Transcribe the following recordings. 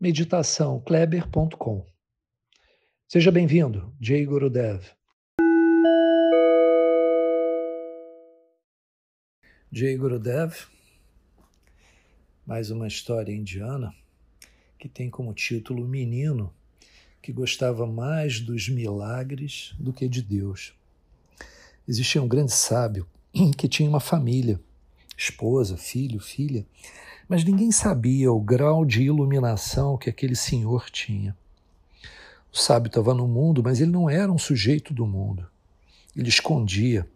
meditaçãokleber.com. Seja bem-vindo, Jay Gurudev. Jay Gurudev, mais uma história indiana que tem como título Menino que gostava mais dos milagres do que de Deus. Existia um grande sábio que tinha uma família, esposa, filho, filha, mas ninguém sabia o grau de iluminação que aquele senhor tinha. O sábio estava no mundo, mas ele não era um sujeito do mundo. Ele escondia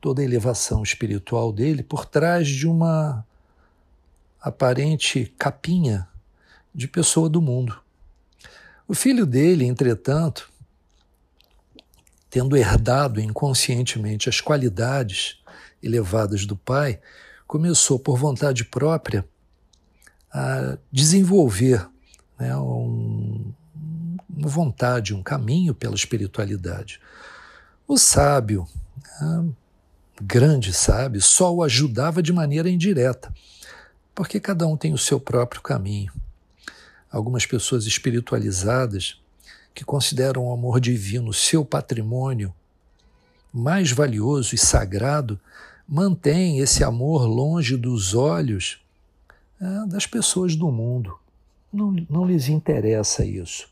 toda a elevação espiritual dele por trás de uma aparente capinha de pessoa do mundo. O filho dele, entretanto, tendo herdado inconscientemente as qualidades elevadas do pai, começou por vontade própria a desenvolver né, um, uma vontade, um caminho pela espiritualidade. O sábio, né, grande sábio, só o ajudava de maneira indireta, porque cada um tem o seu próprio caminho. Algumas pessoas espiritualizadas que consideram o amor divino seu patrimônio mais valioso e sagrado, mantêm esse amor longe dos olhos é, das pessoas do mundo. Não, não lhes interessa isso.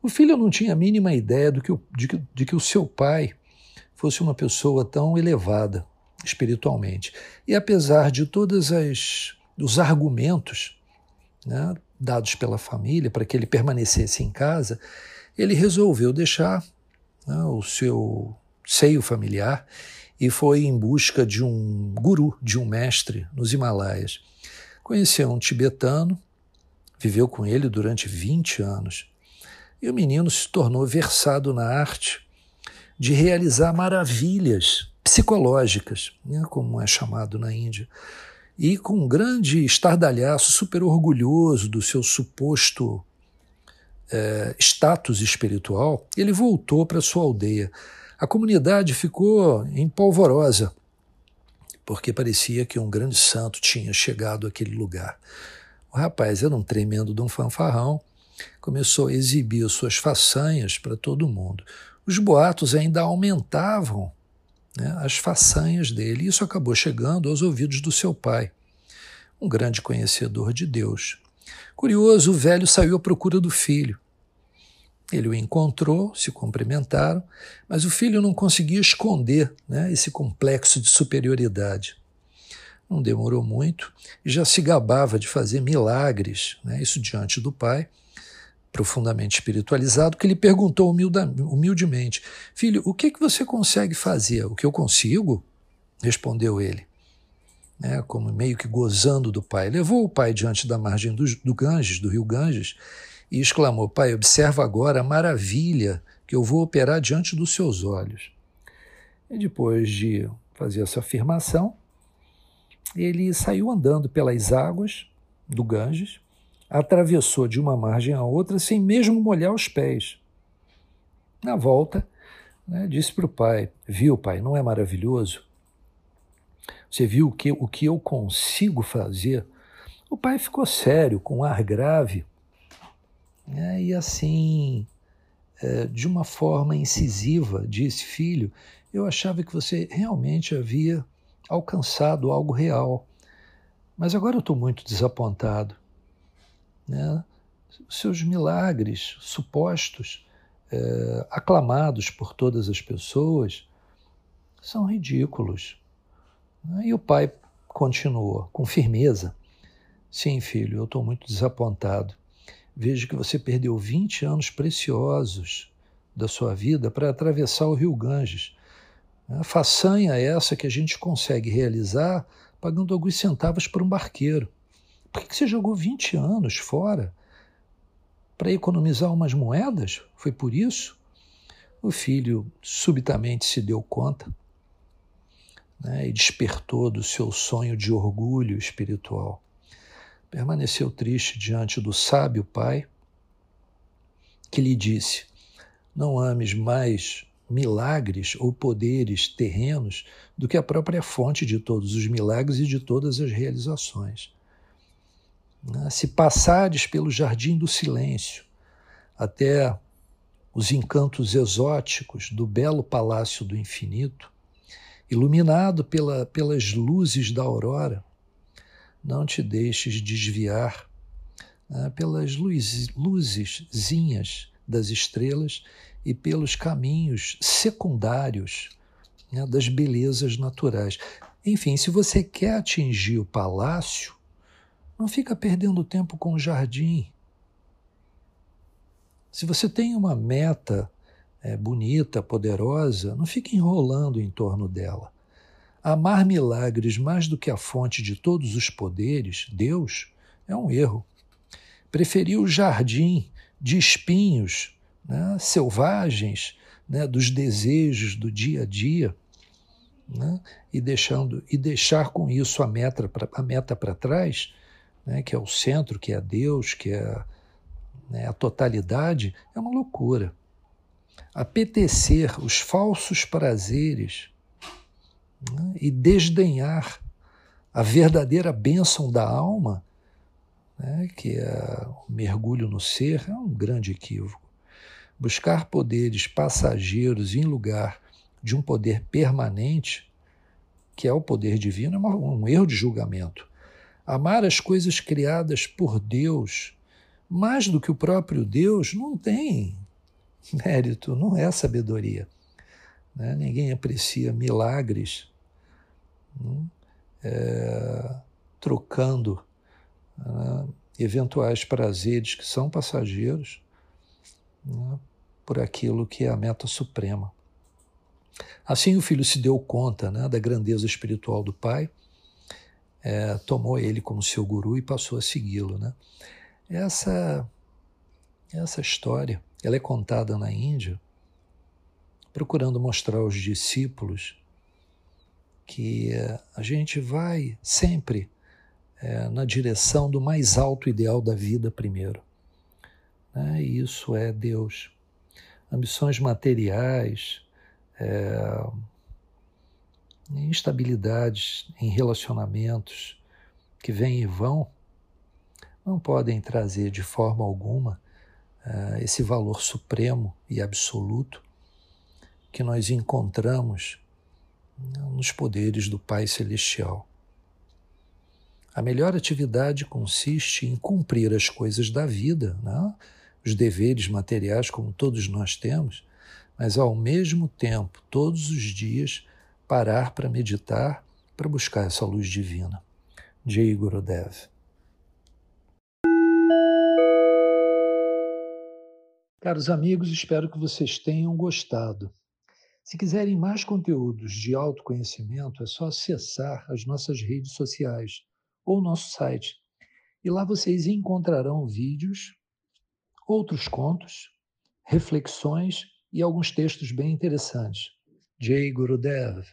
O filho não tinha a mínima ideia do que de, que, de que o seu pai fosse uma pessoa tão elevada espiritualmente. E apesar de todos os argumentos né, dados pela família para que ele permanecesse em casa, ele resolveu deixar né, o seu seio familiar e foi em busca de um guru, de um mestre nos Himalaias. Conheceu um tibetano, viveu com ele durante 20 anos. E o menino se tornou versado na arte de realizar maravilhas psicológicas, né, como é chamado na Índia. E com um grande estardalhaço, super orgulhoso do seu suposto é, status espiritual, ele voltou para sua aldeia. A comunidade ficou empolvorosa porque parecia que um grande santo tinha chegado àquele lugar. O rapaz era um tremendo de um fanfarrão, começou a exibir suas façanhas para todo mundo. Os boatos ainda aumentavam né, as façanhas dele, e isso acabou chegando aos ouvidos do seu pai, um grande conhecedor de Deus. Curioso, o velho saiu à procura do filho. Ele o encontrou, se cumprimentaram, mas o filho não conseguia esconder né, esse complexo de superioridade. Não demorou muito e já se gabava de fazer milagres, né, isso diante do pai, profundamente espiritualizado, que lhe perguntou humildemente: Filho, o que, que você consegue fazer? O que eu consigo? Respondeu ele, né, como meio que gozando do pai. Levou o pai diante da margem do, do Ganges, do rio Ganges, e exclamou: Pai, observa agora a maravilha que eu vou operar diante dos seus olhos. E depois de fazer essa afirmação, ele saiu andando pelas águas do Ganges, atravessou de uma margem à outra sem mesmo molhar os pés. Na volta, né, disse para o pai: Viu, pai, não é maravilhoso? Você viu o que, o que eu consigo fazer? O pai ficou sério, com um ar grave, é, e assim, é, de uma forma incisiva, disse: Filho, eu achava que você realmente havia alcançado algo real, mas agora eu estou muito desapontado. Né? Seus milagres supostos, é, aclamados por todas as pessoas, são ridículos. E o pai continuou com firmeza: Sim, filho, eu estou muito desapontado. Vejo que você perdeu 20 anos preciosos da sua vida para atravessar o rio Ganges. A façanha é essa que a gente consegue realizar pagando alguns centavos por um barqueiro. Por que você jogou 20 anos fora para economizar umas moedas? Foi por isso? O filho subitamente se deu conta né, e despertou do seu sonho de orgulho espiritual. Permaneceu triste diante do sábio pai, que lhe disse: Não ames mais milagres ou poderes terrenos do que a própria fonte de todos os milagres e de todas as realizações. Né, se passares pelo jardim do silêncio até os encantos exóticos do belo palácio do infinito, iluminado pela, pelas luzes da aurora, não te deixes desviar né, pelas luz, luzezinhas das estrelas e pelos caminhos secundários né, das belezas naturais. Enfim, se você quer atingir o palácio, não fica perdendo tempo com o jardim. Se você tem uma meta é, bonita, poderosa, não fique enrolando em torno dela. Amar milagres mais do que a fonte de todos os poderes, Deus, é um erro. Preferir o jardim de espinhos né, selvagens né, dos desejos do dia a dia né, e, deixando, e deixar com isso a meta a meta para trás, né, que é o centro, que é Deus, que é né, a totalidade, é uma loucura. Apetecer os falsos prazeres né, e desdenhar a verdadeira bênção da alma, né, que é o mergulho no ser, é um grande equívoco. Buscar poderes passageiros em lugar de um poder permanente, que é o poder divino, é um erro de julgamento. Amar as coisas criadas por Deus mais do que o próprio Deus não tem mérito, não é sabedoria. Né? Ninguém aprecia milagres? É, trocando né? eventuais prazeres que são passageiros né? por aquilo que é a meta suprema. Assim o filho se deu conta né, da grandeza espiritual do pai, é, tomou ele como seu guru e passou a segui-lo. Né? Essa, essa história ela é contada na Índia, procurando mostrar aos discípulos que a gente vai sempre é, na direção do mais alto ideal da vida primeiro. Né? E isso é Deus. Ambições materiais, é, instabilidades em relacionamentos que vêm e vão, não podem trazer de forma alguma esse valor supremo e absoluto que nós encontramos nos poderes do Pai Celestial. A melhor atividade consiste em cumprir as coisas da vida, né? os deveres materiais, como todos nós temos, mas ao mesmo tempo, todos os dias, parar para meditar, para buscar essa luz divina. Jai Gurudev. Caros amigos, espero que vocês tenham gostado. Se quiserem mais conteúdos de autoconhecimento, é só acessar as nossas redes sociais ou nosso site. E lá vocês encontrarão vídeos, outros contos, reflexões e alguns textos bem interessantes. Jay Gurudev